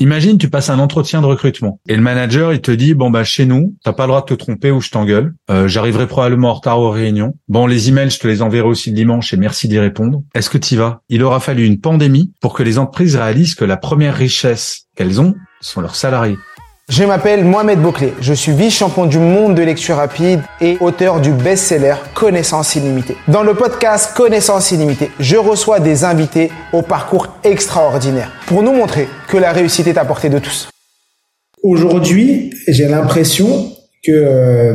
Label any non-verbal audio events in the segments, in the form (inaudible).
Imagine, tu passes un entretien de recrutement et le manager, il te dit, bon, bah, chez nous, t'as pas le droit de te tromper ou je t'engueule. Euh, J'arriverai probablement en retard aux réunions. Bon, les emails, je te les enverrai aussi le dimanche et merci d'y répondre. Est-ce que tu vas? Il aura fallu une pandémie pour que les entreprises réalisent que la première richesse qu'elles ont sont leurs salariés. Je m'appelle Mohamed Bouclé, je suis vice-champion du monde de lecture rapide et auteur du best-seller Connaissance illimitée. Dans le podcast Connaissance illimitée, je reçois des invités au parcours extraordinaire pour nous montrer que la réussite est à portée de tous. Aujourd'hui, j'ai l'impression que euh,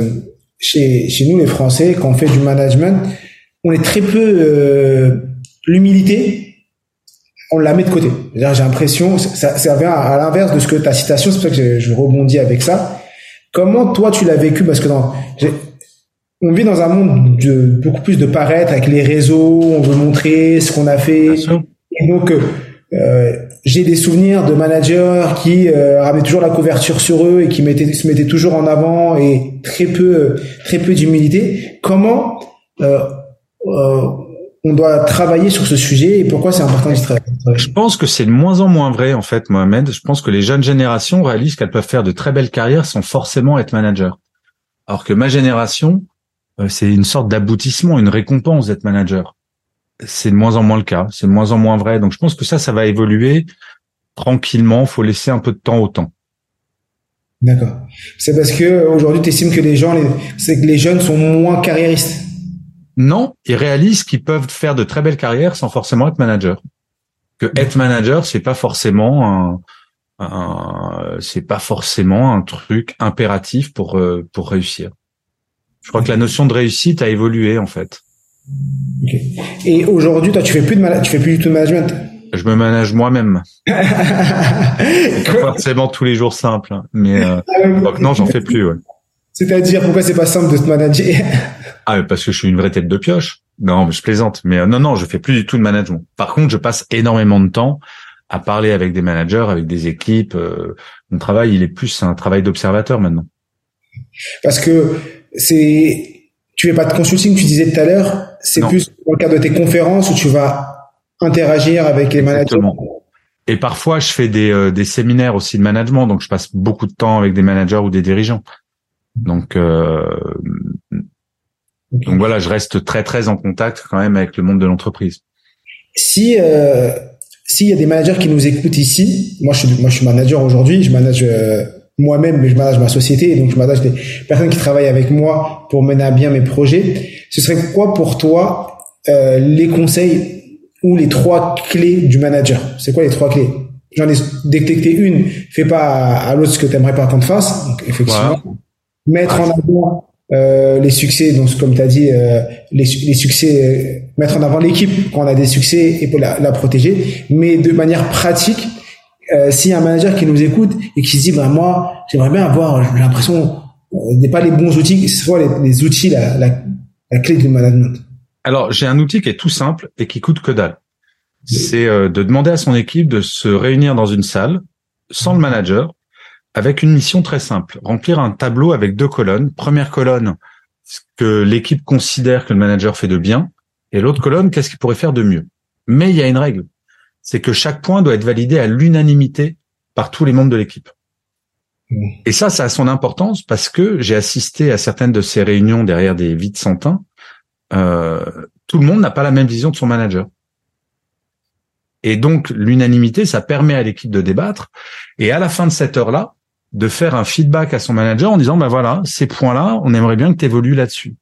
chez, nous les Français, quand on fait du management, on est très peu euh, l'humilité on la met de côté. J'ai l'impression, ça, ça vient à, l'inverse de ce que ta citation, c'est pour ça que je, rebondis avec ça. Comment toi tu l'as vécu? Parce que dans, on vit dans un monde de beaucoup plus de paraître avec les réseaux, on veut montrer ce qu'on a fait. Et donc, euh, j'ai des souvenirs de managers qui euh, ramenaient toujours la couverture sur eux et qui mettaient, se mettaient toujours en avant et très peu, très peu d'humilité. Comment euh, euh on doit travailler sur ce sujet et pourquoi c'est important d'y travailler? Je pense que c'est de moins en moins vrai en fait, Mohamed. Je pense que les jeunes générations réalisent qu'elles peuvent faire de très belles carrières sans forcément être manager. Alors que ma génération, euh, c'est une sorte d'aboutissement, une récompense d'être manager. C'est de moins en moins le cas, c'est de moins en moins vrai. Donc je pense que ça, ça va évoluer tranquillement. Faut laisser un peu de temps au temps. D'accord. C'est parce que aujourd'hui, tu estimes que les gens, c'est que les jeunes sont moins carriéristes. Non, ils réalisent qu'ils peuvent faire de très belles carrières sans forcément être manager. Que être manager, c'est pas forcément un, c'est pas forcément un truc impératif pour euh, pour réussir. Je crois que la notion de réussite a évolué en fait. Et aujourd'hui, toi, tu fais plus de tu fais plus du tout de management? Je me manage moi-même. (laughs) forcément tous les jours simple, hein. mais euh, ah non, j'en fais plus. Ouais. C'est-à-dire pourquoi c'est pas simple de te manager? Ah, parce que je suis une vraie tête de pioche. Non, je plaisante. Mais euh, non, non, je fais plus du tout de management. Par contre, je passe énormément de temps à parler avec des managers, avec des équipes. Euh, mon travail, il est plus un travail d'observateur maintenant. Parce que c'est, tu fais pas de consulting, tu disais tout à l'heure. C'est plus dans le cadre de tes conférences où tu vas interagir avec les managers. Et parfois, je fais des, euh, des séminaires aussi de management, donc je passe beaucoup de temps avec des managers ou des dirigeants. Donc, euh, donc voilà, je reste très très en contact quand même avec le monde de l'entreprise. Si euh, s'il y a des managers qui nous écoutent ici, moi je suis moi je suis manager aujourd'hui, je manage euh, moi-même, mais je manage ma société, donc je manage des personnes qui travaillent avec moi pour mener à bien mes projets. Ce serait quoi pour toi euh, les conseils ou les trois clés du manager? C'est quoi les trois clés? J'en ai détecté une, fais pas à, l'autre ce que tu aimerais pas qu'on te fasse. Donc effectivement, mettre en avant euh, les succès, donc comme tu as dit, euh, les, succès, euh, mettre en avant l'équipe quand on a des succès et pour la, protéger, mais de manière pratique, euh, s'il y a un manager qui nous écoute et qui se dit, bah, moi, j'aimerais bien avoir, l'impression, euh, n'est pas les bons outils, c'est soit les, outils, la, la, la, clé du management. Alors, j'ai un outil qui est tout simple et qui coûte que dalle. C'est de demander à son équipe de se réunir dans une salle sans le manager avec une mission très simple, remplir un tableau avec deux colonnes. Première colonne, ce que l'équipe considère que le manager fait de bien, et l'autre colonne, qu'est-ce qu'il pourrait faire de mieux. Mais il y a une règle, c'est que chaque point doit être validé à l'unanimité par tous les membres de l'équipe. Et ça, ça a son importance parce que j'ai assisté à certaines de ces réunions derrière des vides sans Euh, tout le monde n'a pas la même vision de son manager. Et donc, l'unanimité, ça permet à l'équipe de débattre. Et à la fin de cette heure-là, de faire un feedback à son manager en disant, ben voilà, ces points-là, on aimerait bien que tu évolues là-dessus.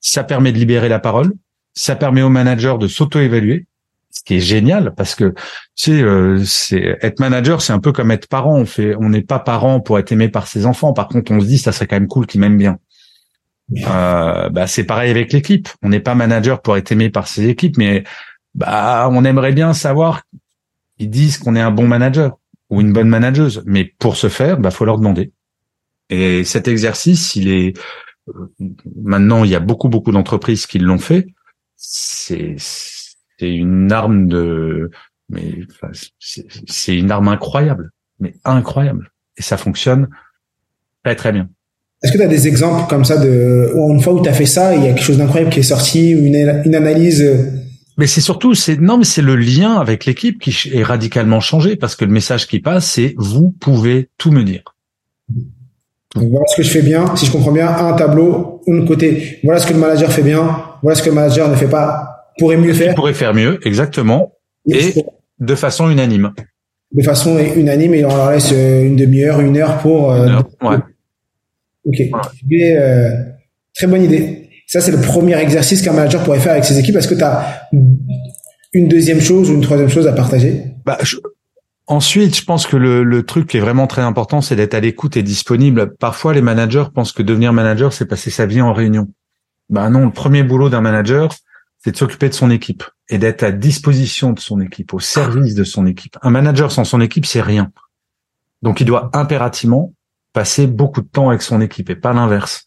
Ça permet de libérer la parole, ça permet au manager de s'auto-évaluer, ce qui est génial parce que tu sais, euh, c'est être manager, c'est un peu comme être parent. On fait, on n'est pas parent pour être aimé par ses enfants. Par contre, on se dit, ça serait quand même cool qu'ils m'aiment bien. Euh, bah, c'est pareil avec l'équipe. On n'est pas manager pour être aimé par ses équipes, mais bah on aimerait bien savoir qu'ils disent qu'on est un bon manager ou une bonne manageuse. Mais pour ce faire, bah faut leur demander. Et cet exercice, il est euh, maintenant il y a beaucoup beaucoup d'entreprises qui l'ont fait. C'est c'est une arme de mais c'est une arme incroyable, mais incroyable. Et ça fonctionne très très bien. Est-ce que tu as des exemples comme ça de une fois où tu as fait ça, il y a quelque chose d'incroyable qui est sorti, une, une analyse euh, mais c'est surtout, c'est non, mais c'est le lien avec l'équipe qui est radicalement changé parce que le message qui passe, c'est vous pouvez tout me dire. voilà ce que je fais bien, si je comprends bien, un tableau, un côté. Voilà ce que le manager fait bien, voilà ce que le manager ne fait pas, pourrait mieux faire. Il pourrait faire mieux, exactement, et, de façon unanime. De façon unanime, et on leur laisse euh, une demi-heure, une heure pour. Euh, ouais. Ok. Euh, très bonne idée. Ça, c'est le premier exercice qu'un manager pourrait faire avec ses équipes. Est-ce que tu as une deuxième chose ou une troisième chose à partager? Bah, Ensuite, je pense que le, le, truc qui est vraiment très important, c'est d'être à l'écoute et disponible. Parfois, les managers pensent que devenir manager, c'est passer sa vie en réunion. Bah non, le premier boulot d'un manager, c'est de s'occuper de son équipe et d'être à disposition de son équipe, au service de son équipe. Un manager sans son équipe, c'est rien. Donc, il doit impérativement passer beaucoup de temps avec son équipe et pas l'inverse.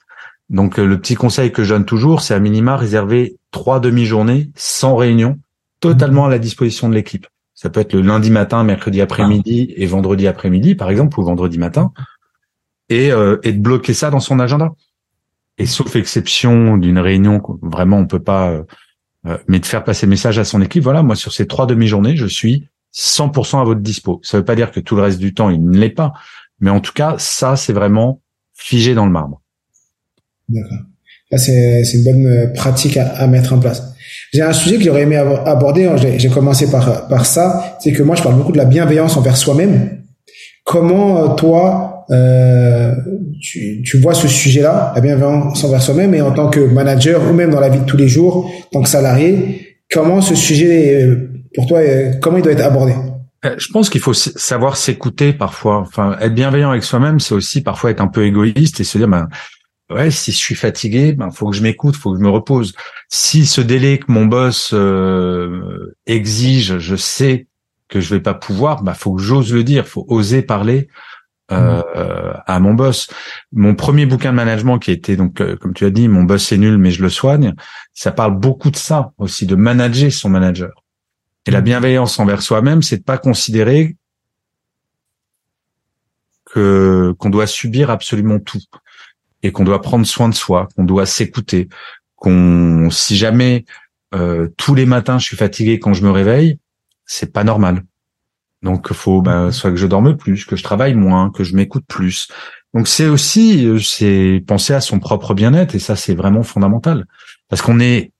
Donc euh, le petit conseil que je donne toujours, c'est à minima réserver trois demi-journées sans réunion, totalement à la disposition de l'équipe. Ça peut être le lundi matin, mercredi après-midi et vendredi après-midi, par exemple, ou vendredi matin, et, euh, et de bloquer ça dans son agenda. Et sauf exception d'une réunion, vraiment on peut pas, euh, euh, mais de faire passer le message à son équipe. Voilà, moi sur ces trois demi-journées, je suis 100% à votre dispo. Ça veut pas dire que tout le reste du temps il ne l'est pas, mais en tout cas ça c'est vraiment figé dans le marbre. D'accord. c'est, c'est une bonne euh, pratique à, à, mettre en place. J'ai un sujet que j'aurais aimé aborder. Hein, j'ai, j'ai commencé par, par ça. C'est que moi, je parle beaucoup de la bienveillance envers soi-même. Comment, euh, toi, euh, tu, tu vois ce sujet-là, la bienveillance envers soi-même, et en tant que manager ou même dans la vie de tous les jours, en tant que salarié, comment ce sujet, euh, pour toi, comment il doit être abordé? Je pense qu'il faut savoir s'écouter parfois. Enfin, être bienveillant avec soi-même, c'est aussi parfois être un peu égoïste et se dire, ben, ouais, si je suis fatigué, ben faut que je m'écoute, faut que je me repose. Si ce délai que mon boss euh, exige, je sais que je vais pas pouvoir, ben faut que j'ose le dire, faut oser parler euh, mmh. à mon boss. Mon premier bouquin de management qui était donc, euh, comme tu as dit, mon boss est nul mais je le soigne. Ça parle beaucoup de ça aussi, de manager son manager. Et la mmh. bienveillance envers soi-même, c'est de pas considérer que qu'on doit subir absolument tout et qu'on doit prendre soin de soi, qu'on doit s'écouter, qu'on si jamais euh, tous les matins je suis fatigué quand je me réveille, c'est pas normal. Donc faut ben, soit que je dorme plus, que je travaille moins, que je m'écoute plus. Donc c'est aussi euh, c'est penser à son propre bien-être et ça c'est vraiment fondamental parce qu'on est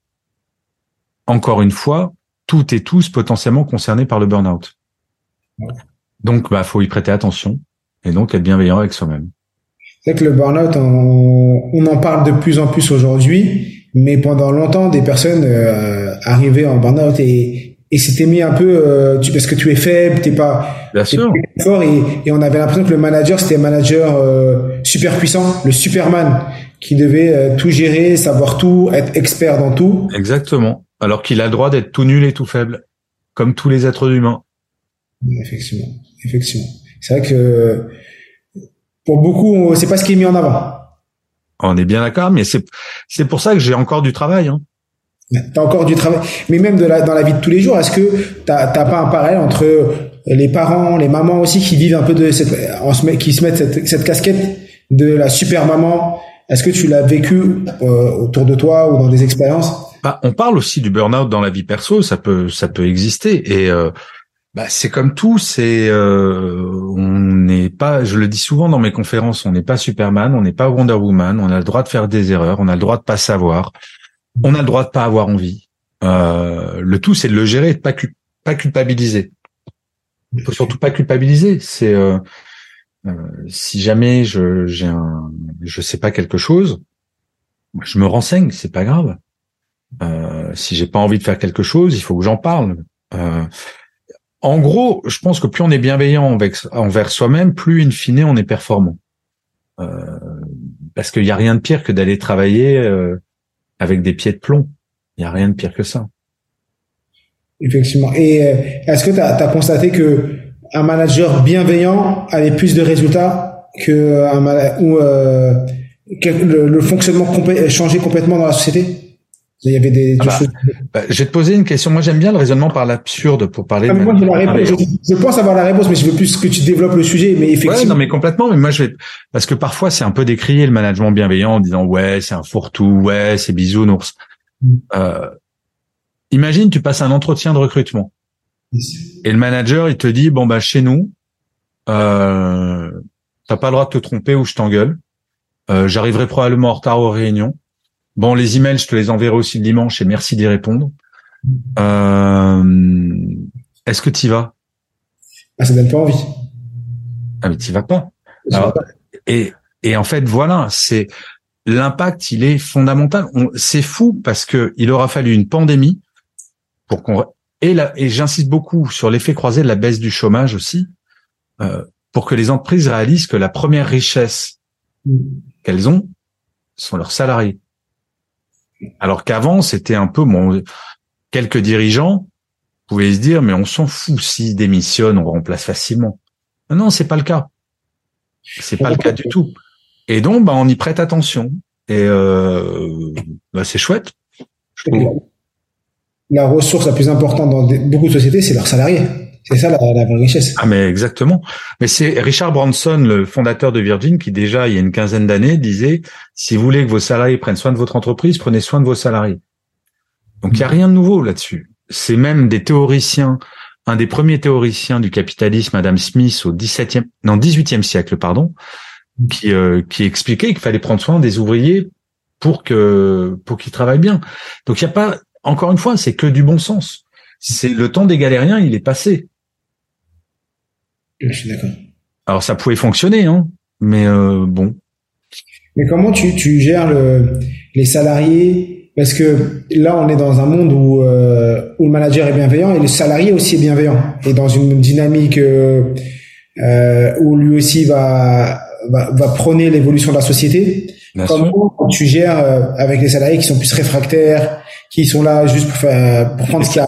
encore une fois toutes et tous potentiellement concernés par le burn-out. Donc bah faut y prêter attention et donc être bienveillant avec soi-même. C'est que le burn-out, on, en parle de plus en plus aujourd'hui, mais pendant longtemps, des personnes euh, arrivaient en burn-out et, et c'était mis un peu euh, tu, parce que tu es faible, t'es pas, Bien sûr. fort et, et, on avait l'impression que le manager c'était un manager euh, super puissant, le Superman qui devait euh, tout gérer, savoir tout, être expert dans tout. Exactement. Alors qu'il a le droit d'être tout nul et tout faible, comme tous les êtres humains. Effectivement, effectivement. C'est vrai que pour beaucoup, c'est pas ce qui est mis en avant. On est bien d'accord, mais c'est c'est pour ça que j'ai encore du travail. Hein. T'as encore du travail, mais même de la, dans la vie de tous les jours, est-ce que t'as t'as pas un parallèle entre les parents, les mamans aussi qui vivent un peu de cette, en se, qui se mettent cette, cette casquette de la super maman? Est-ce que tu l'as vécu euh, autour de toi ou dans des expériences? Bah, On parle aussi du burn-out dans la vie perso, ça peut ça peut exister et euh, bah, c'est comme tout, c'est euh, on n'est pas, je le dis souvent dans mes conférences, on n'est pas Superman, on n'est pas Wonder Woman, on a le droit de faire des erreurs, on a le droit de pas savoir, on a le droit de pas avoir envie. Euh, le tout, c'est de le gérer, de pas pas culpabiliser. Il faut surtout pas culpabiliser. C'est euh, euh, si jamais je j'ai un, je sais pas quelque chose, je me renseigne, c'est pas grave. Euh, si j'ai pas envie de faire quelque chose, il faut que j'en parle. Euh, en gros, je pense que plus on est bienveillant envers soi-même, plus in fine on est performant. Euh, parce qu'il n'y a rien de pire que d'aller travailler euh, avec des pieds de plomb. Il n'y a rien de pire que ça. Effectivement. Et euh, est-ce que tu as, constaté que un manager bienveillant avait plus de résultats que un ou le, fonctionnement complè changé complètement dans la société? Il y avait des, ah bah, choses. Bah, je vais te poser une question. Moi, j'aime bien le raisonnement par l'absurde pour parler. Ah, de moi, la réponse. Je, pense avoir la réponse, mais je veux plus que tu développes le sujet. Mais effectivement. Ouais, non, mais complètement. Mais moi, je vais parce que parfois, c'est un peu décrié le management bienveillant en disant ouais, c'est un fourre-tout, ouais, c'est bisounours. Mm. Euh, imagine, tu passes un entretien de recrutement et le manager, il te dit bon bah chez nous, euh, t'as pas le droit de te tromper ou je t'engueule. Euh, J'arriverai probablement en retard aux réunions Bon, les emails, je te les enverrai aussi le dimanche et merci d'y répondre. Euh, Est-ce que tu y vas? Ah, Ça donne pas envie. Ah mais tu vas pas. Et, et en fait, voilà, c'est l'impact, il est fondamental. C'est fou parce que il aura fallu une pandémie pour qu'on et et j'insiste beaucoup sur l'effet croisé de la baisse du chômage aussi euh, pour que les entreprises réalisent que la première richesse mm. qu'elles ont sont leurs salariés. Alors qu'avant, c'était un peu bon, quelques dirigeants pouvaient se dire mais on s'en fout s'ils démissionnent, on remplace facilement. Non, c'est pas le cas. C'est pas le cas du tout. Et donc, bah, on y prête attention. Et euh, bah, c'est chouette. La ressource la plus importante dans beaucoup de sociétés, c'est leurs salariés. C'est ça la, richesse. Ah mais exactement. Mais c'est Richard Branson, le fondateur de Virgin, qui déjà il y a une quinzaine d'années disait si vous voulez que vos salariés prennent soin de votre entreprise, prenez soin de vos salariés. Donc il y a rien de nouveau là-dessus. C'est même des théoriciens, un des premiers théoriciens du capitalisme, Adam Smith, au 17e, non 18e siècle, pardon, qui euh, qui expliquait qu'il fallait prendre soin des ouvriers pour que pour qu'ils travaillent bien. Donc il y a pas, encore une fois, c'est que du bon sens. C'est le temps des galériens, il est passé. Je suis d'accord. Alors ça pouvait fonctionner, hein, mais euh, bon. Mais comment tu, tu gères le, les salariés? Parce que là, on est dans un monde où, euh, où le manager est bienveillant et le salarié aussi est bienveillant. Et dans une dynamique euh, où lui aussi va, va, va prôner l'évolution de la société. comment tu gères avec les salariés qui sont plus réfractaires, qui sont là juste pour, faire, pour prendre ce qu'il y a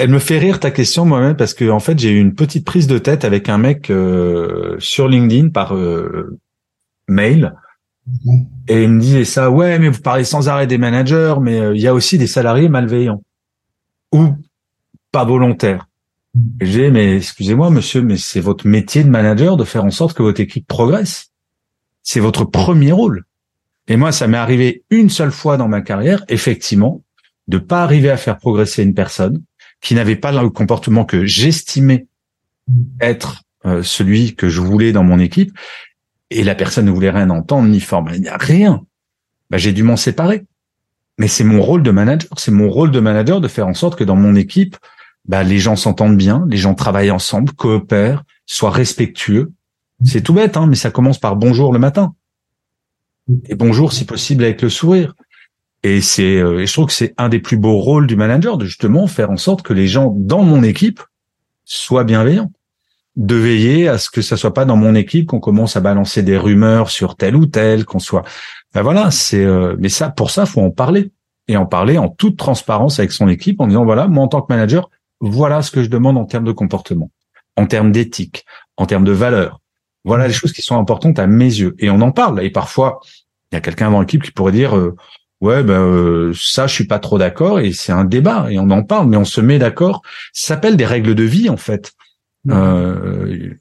elle me fait rire ta question moi-même parce que en fait j'ai eu une petite prise de tête avec un mec euh, sur LinkedIn par euh, mail et il me disait ça ouais mais vous parlez sans arrêt des managers mais euh, il y a aussi des salariés malveillants ou pas volontaires. J'ai mais excusez-moi monsieur mais c'est votre métier de manager de faire en sorte que votre équipe progresse. C'est votre premier rôle. Et moi ça m'est arrivé une seule fois dans ma carrière effectivement de pas arriver à faire progresser une personne qui n'avait pas le comportement que j'estimais être euh, celui que je voulais dans mon équipe, et la personne ne voulait rien entendre ni a rien. Bah, j'ai dû m'en séparer. Mais c'est mon rôle de manager, c'est mon rôle de manager de faire en sorte que dans mon équipe, bah, les gens s'entendent bien, les gens travaillent ensemble, coopèrent, soient respectueux. C'est tout bête, hein, mais ça commence par bonjour le matin. Et bonjour si possible avec le sourire. Et c'est, euh, je trouve que c'est un des plus beaux rôles du manager de justement faire en sorte que les gens dans mon équipe soient bienveillants, de veiller à ce que ça soit pas dans mon équipe qu'on commence à balancer des rumeurs sur tel ou tel, qu'on soit. Ben voilà, c'est. Euh, mais ça, pour ça, faut en parler et en parler en toute transparence avec son équipe en disant voilà, moi en tant que manager, voilà ce que je demande en termes de comportement, en termes d'éthique, en termes de valeur. Voilà les choses qui sont importantes à mes yeux. Et on en parle. Et parfois, il y a quelqu'un dans l'équipe qui pourrait dire euh, Ouais, ben euh, ça, je suis pas trop d'accord et c'est un débat et on en parle, mais on se met d'accord. Ça s'appelle des règles de vie en fait. Mmh. Euh,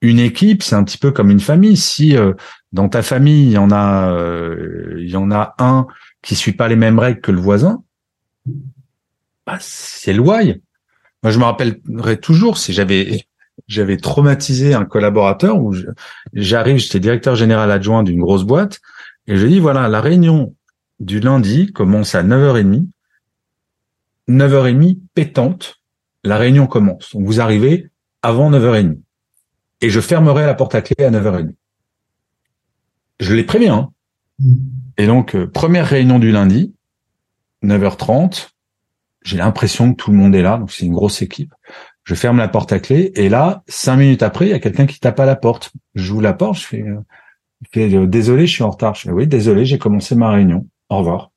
une équipe, c'est un petit peu comme une famille. Si euh, dans ta famille il y en a, euh, il y en a un qui suit pas les mêmes règles que le voisin, bah, c'est loyer. Moi, je me rappellerai toujours si j'avais j'avais traumatisé un collaborateur où j'arrive, j'étais directeur général adjoint d'une grosse boîte et je dis voilà la réunion du lundi commence à 9h30. 9h30 pétante, la réunion commence. Donc vous arrivez avant 9h30. Et je fermerai la porte à clé à 9h30. Je l'ai préviens. Hein. Mm. Et donc, euh, première réunion du lundi, 9h30. J'ai l'impression que tout le monde est là, donc c'est une grosse équipe. Je ferme la porte à clé et là, cinq minutes après, il y a quelqu'un qui tape à la porte. Je joue la porte, je fais, euh, euh, désolé, je suis en retard. Je fais oui, désolé, j'ai commencé ma réunion au revoir.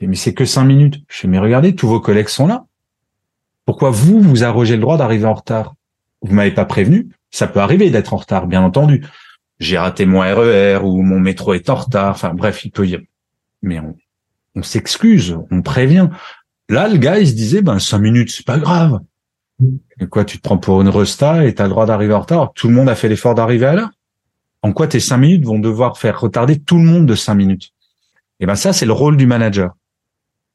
Mais c'est que cinq minutes. Je fais, mais regardez, tous vos collègues sont là. Pourquoi vous, vous arrogez le droit d'arriver en retard? Vous m'avez pas prévenu. Ça peut arriver d'être en retard, bien entendu. J'ai raté mon RER e ou mon métro est en retard. Enfin bref, il peut y mais on, on s'excuse, on prévient. Là, le gars, il se disait, ben cinq minutes, c'est pas grave. Et quoi, tu te prends pour une resta et t'as le droit d'arriver en retard? Tout le monde a fait l'effort d'arriver à l'heure? En quoi tes cinq minutes vont devoir faire retarder tout le monde de cinq minutes? Et eh ben ça, c'est le rôle du manager.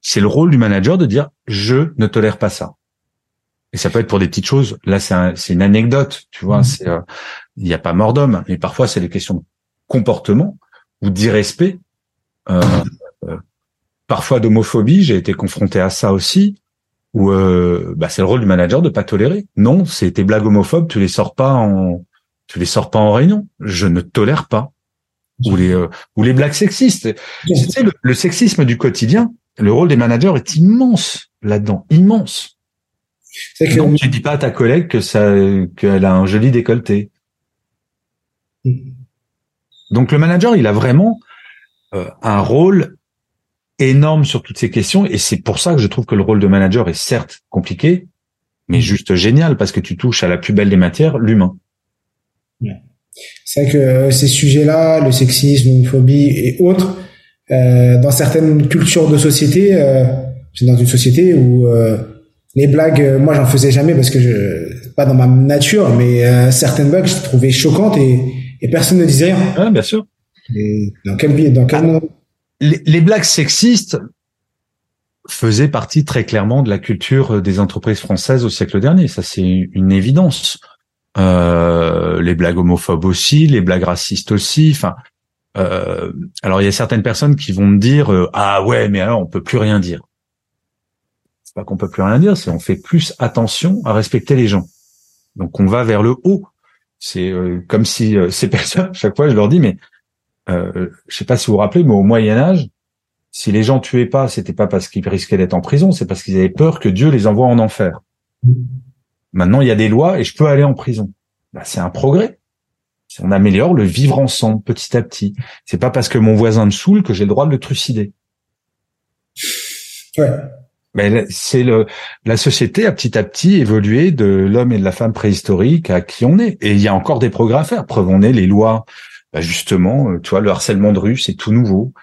C'est le rôle du manager de dire, je ne tolère pas ça. Et ça peut être pour des petites choses. Là, c'est une anecdote, tu vois. Mmh. C'est, euh, il n'y a pas mort d'homme, mais parfois c'est des questions de comportement ou d'irrespect. Euh, euh, parfois d'homophobie. J'ai été confronté à ça aussi. Où euh, bah, c'est le rôle du manager de pas tolérer. Non, c'est tes blagues homophobes, tu les sors pas en, tu les sors pas en réunion. Je ne tolère pas. Ou les ou les blagues sexistes. Tu sais, le sexisme du quotidien, le rôle des managers est immense là-dedans, immense. C'est que... tu dis pas à ta collègue que ça, qu'elle a un joli décolleté. Mm. Donc le manager, il a vraiment euh, un rôle énorme sur toutes ces questions, et c'est pour ça que je trouve que le rôle de manager est certes compliqué, mais juste génial parce que tu touches à la plus belle des matières, l'humain. C'est vrai que euh, ces sujets-là, le sexisme, l'homophobie et autres, euh, dans certaines cultures de société, euh, c'est dans une société où euh, les blagues, euh, moi j'en faisais jamais parce que je pas dans ma nature, mais euh, certaines blagues je trouvais choquantes et, et personne ne disait rien. Ah, bien sûr. Et dans quel biais, dans quel ah, les, les, blagues sexistes faisaient partie très clairement de la culture des entreprises françaises au siècle dernier. Ça c'est une évidence. Euh, les blagues homophobes aussi, les blagues racistes aussi. Enfin, euh, alors il y a certaines personnes qui vont me dire euh, ah ouais mais alors on peut plus rien dire pas qu'on peut plus rien dire, c'est on fait plus attention à respecter les gens. Donc on va vers le haut. C'est euh, comme si euh, (laughs) ces personnes, chaque fois je leur dis, mais euh, je sais pas si vous vous rappelez, mais au Moyen Âge, si les gens tuaient pas, c'était pas parce qu'ils risquaient d'être en prison, c'est parce qu'ils avaient peur que Dieu les envoie en enfer. Maintenant, il y a des lois et je peux aller en prison. Bah, c'est un progrès. On améliore le vivre ensemble petit à petit. C'est pas parce que mon voisin me saoule que j'ai le droit de le trucider. Ouais. Mais c'est le la société a petit à petit évolué de l'homme et de la femme préhistorique à qui on est. Et il y a encore des progrès à faire. Preuve on est les lois, bah justement, euh, tu vois, le harcèlement de rue, c'est tout nouveau.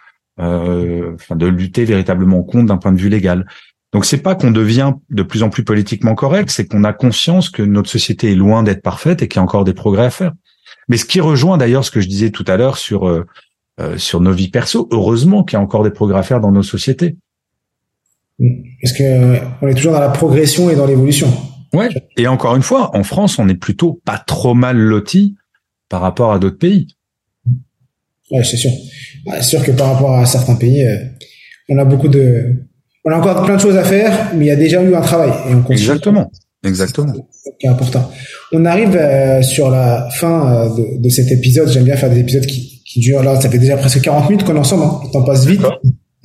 Euh, enfin, de lutter véritablement contre d'un point de vue légal. Donc c'est pas qu'on devient de plus en plus politiquement correct, c'est qu'on a conscience que notre société est loin d'être parfaite et qu'il y a encore des progrès à faire. Mais ce qui rejoint d'ailleurs ce que je disais tout à l'heure sur euh, euh sur nos vies perso, heureusement qu'il y a encore des progrès à faire dans nos sociétés. Parce que on est toujours dans la progression et dans l'évolution. Ouais. Et encore une fois, en France, on est plutôt pas trop mal loti par rapport à d'autres pays. Ouais, c'est sûr. C'est sûr que par rapport à certains pays, euh, on a beaucoup de, on a encore plein de choses à faire, mais il y a déjà eu un travail et on. Exactement. Exactement. C'est important. On arrive euh, sur la fin euh, de, de, cet épisode. J'aime bien faire des épisodes qui, qui durent. Là, ça fait déjà presque 40 minutes qu'on est ensemble. Hein. Le temps passe vite.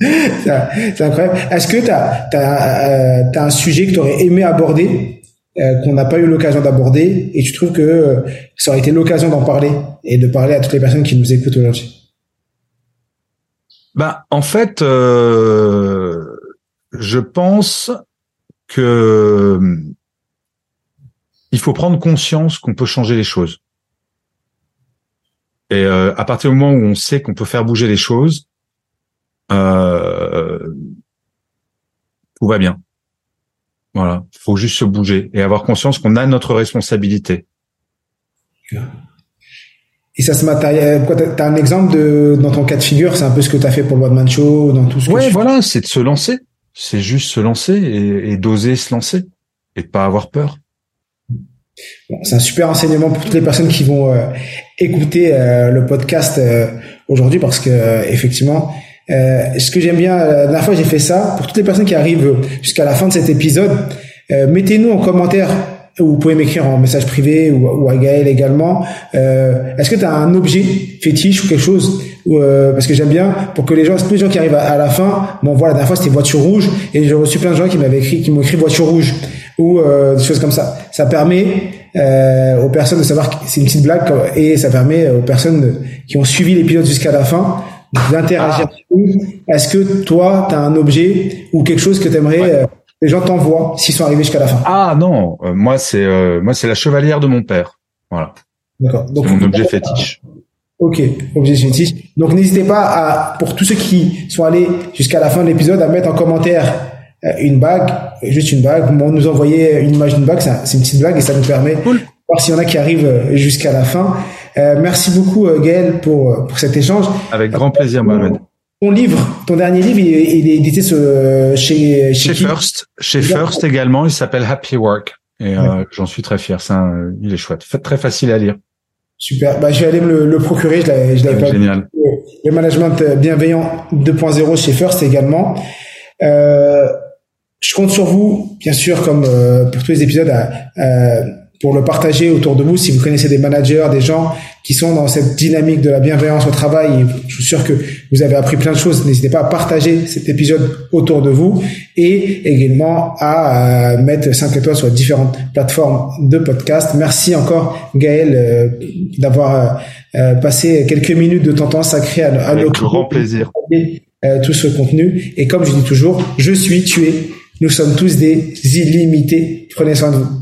(laughs) c'est incroyable. Est-ce que tu as, as, euh, un sujet que tu aurais aimé aborder, euh, qu'on n'a pas eu l'occasion d'aborder, et tu trouves que euh, ça aurait été l'occasion d'en parler et de parler à toutes les personnes qui nous écoutent aujourd'hui? Bah, En fait, euh, je pense que il faut prendre conscience qu'on peut changer les choses. Et à partir du moment où on sait qu'on peut faire bouger les choses, euh, tout va bien. Voilà, faut juste se bouger et avoir conscience qu'on a notre responsabilité. Et ça se matérialise. T'as un exemple de dans ton cas de figure, c'est un peu ce que tu as fait pour le One Show, dans tout ce. Ouais, voilà, c'est de se lancer. C'est juste se lancer et, d'oser se lancer et de pas avoir peur. Bon, c'est un super enseignement pour toutes les personnes qui vont euh, écouter euh, le podcast euh, aujourd'hui parce que effectivement, euh, ce que j'aime bien, euh, la dernière fois j'ai fait ça, pour toutes les personnes qui arrivent jusqu'à la fin de cet épisode, euh, mettez-nous en commentaire ou vous pouvez m'écrire en message privé ou, ou à Gaël également. Euh, Est-ce que tu as un objet fétiche ou quelque chose euh, Parce que j'aime bien pour que les gens, tous les gens qui arrivent à, la fin, bon voilà, la dernière fois c'était voiture rouge et j'ai reçu plein de gens qui m'avaient écrit, qui m'ont écrit voiture rouge ou euh, des choses comme ça. Ça permet euh, aux personnes de savoir que c'est une petite blague et ça permet aux personnes qui ont suivi l'épisode jusqu'à la fin d'interagir. Ah. Est-ce que toi, tu as un objet ou quelque chose que tu aimerais euh, les gens t'envoient s'ils sont arrivés jusqu'à la fin? Ah non, euh, moi c'est euh, moi c'est la chevalière de mon père. Voilà. D'accord. C'est mon objet fétiche. Ok, objet fétiche. Donc n'hésitez pas à, pour tous ceux qui sont allés jusqu'à la fin de l'épisode, à mettre en commentaire euh, une bague, juste une bague, ou nous envoyer une image d'une bague, c'est une petite bague et ça nous permet de voir s'il y en a qui arrivent jusqu'à la fin. Euh, merci beaucoup Gaël pour, pour cet échange. Avec grand plaisir Mohamed. Ton livre, ton dernier livre, il est, il est édité chez chez, chez First, chez First également. Il s'appelle Happy Work et euh, j'en suis très fier. C'est un, il est chouette, très facile à lire. Super. Bah, je vais aller me le, le procurer. Je l'avais, je l'avais pas. Génial. Le management bienveillant 2.0 chez First également. Euh, je compte sur vous, bien sûr, comme euh, pour tous les épisodes, à, à pour le partager autour de vous. Si vous connaissez des managers, des gens qui sont dans cette dynamique de la bienveillance au travail, je suis sûr que vous avez appris plein de choses. N'hésitez pas à partager cet épisode autour de vous et également à euh, mettre 5 étoiles sur différentes plateformes de podcast. Merci encore Gaël euh, d'avoir euh, passé quelques minutes de ton temps sacré à, à nos grand plaisir. tout ce contenu. Et comme je dis toujours, je suis tué. Nous sommes tous des illimités. Prenez soin de vous.